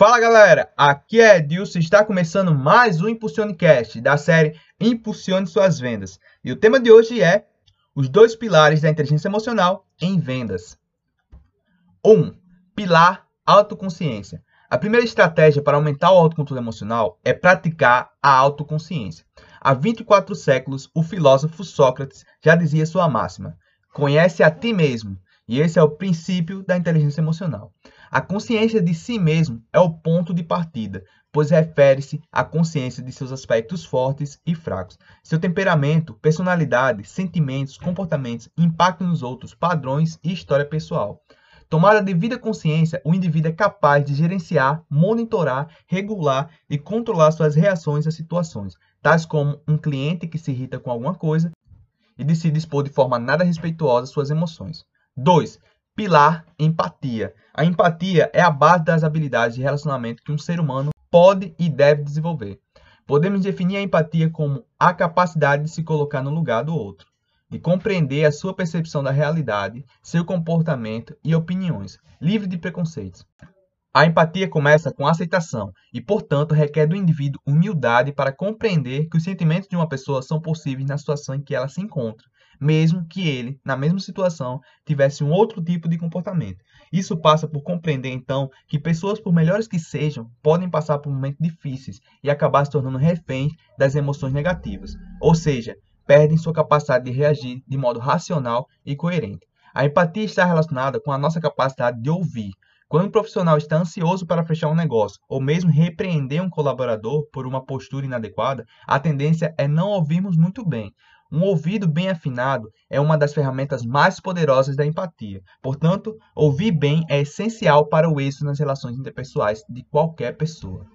Fala galera, aqui é Edilson e está começando mais um Impulsionecast da série Impulsione Suas Vendas. E o tema de hoje é os dois pilares da inteligência emocional em vendas. 1. Um, pilar autoconsciência. A primeira estratégia para aumentar o autocontrole emocional é praticar a autoconsciência. Há 24 séculos, o filósofo Sócrates já dizia sua máxima: conhece a ti mesmo. E esse é o princípio da inteligência emocional. A consciência de si mesmo é o ponto de partida, pois refere-se à consciência de seus aspectos fortes e fracos, seu temperamento, personalidade, sentimentos, comportamentos, impacto nos outros, padrões e história pessoal. Tomada a devida consciência, o indivíduo é capaz de gerenciar, monitorar, regular e controlar suas reações às situações, tais como um cliente que se irrita com alguma coisa e de se dispor de forma nada respeituosa às suas emoções. 2. Pilar empatia. A empatia é a base das habilidades de relacionamento que um ser humano pode e deve desenvolver. Podemos definir a empatia como a capacidade de se colocar no lugar do outro, de compreender a sua percepção da realidade, seu comportamento e opiniões, livre de preconceitos. A empatia começa com aceitação e, portanto, requer do indivíduo humildade para compreender que os sentimentos de uma pessoa são possíveis na situação em que ela se encontra, mesmo que ele, na mesma situação, tivesse um outro tipo de comportamento. Isso passa por compreender, então, que pessoas, por melhores que sejam, podem passar por momentos difíceis e acabar se tornando reféns das emoções negativas, ou seja, perdem sua capacidade de reagir de modo racional e coerente. A empatia está relacionada com a nossa capacidade de ouvir, quando um profissional está ansioso para fechar um negócio ou mesmo repreender um colaborador por uma postura inadequada, a tendência é não ouvirmos muito bem. Um ouvido bem afinado é uma das ferramentas mais poderosas da empatia. Portanto, ouvir bem é essencial para o êxito nas relações interpessoais de qualquer pessoa.